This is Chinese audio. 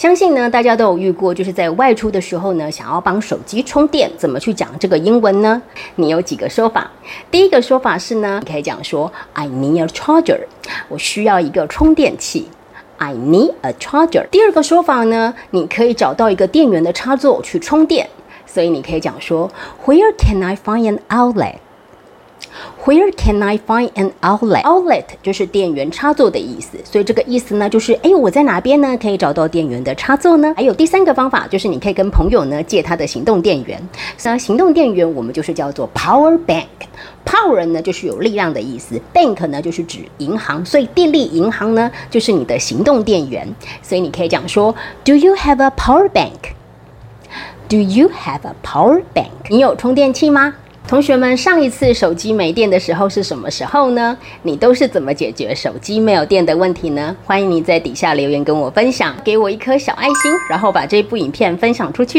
相信呢，大家都有遇过，就是在外出的时候呢，想要帮手机充电，怎么去讲这个英文呢？你有几个说法？第一个说法是呢，你可以讲说 I need a charger，我需要一个充电器。I need a charger。第二个说法呢，你可以找到一个电源的插座去充电，所以你可以讲说 Where can I find an outlet？Where can I find an outlet? Outlet 就是电源插座的意思，所以这个意思呢，就是哎，我在哪边呢可以找到电源的插座呢？还有第三个方法，就是你可以跟朋友呢借他的行动电源。那行动电源我们就是叫做 power bank。Power 呢就是有力量的意思，bank 呢就是指银行，所以电力银行呢就是你的行动电源。所以你可以讲说，Do you have a power bank? Do you have a power bank? 你有充电器吗？同学们，上一次手机没电的时候是什么时候呢？你都是怎么解决手机没有电的问题呢？欢迎你在底下留言跟我分享，给我一颗小爱心，然后把这部影片分享出去哦。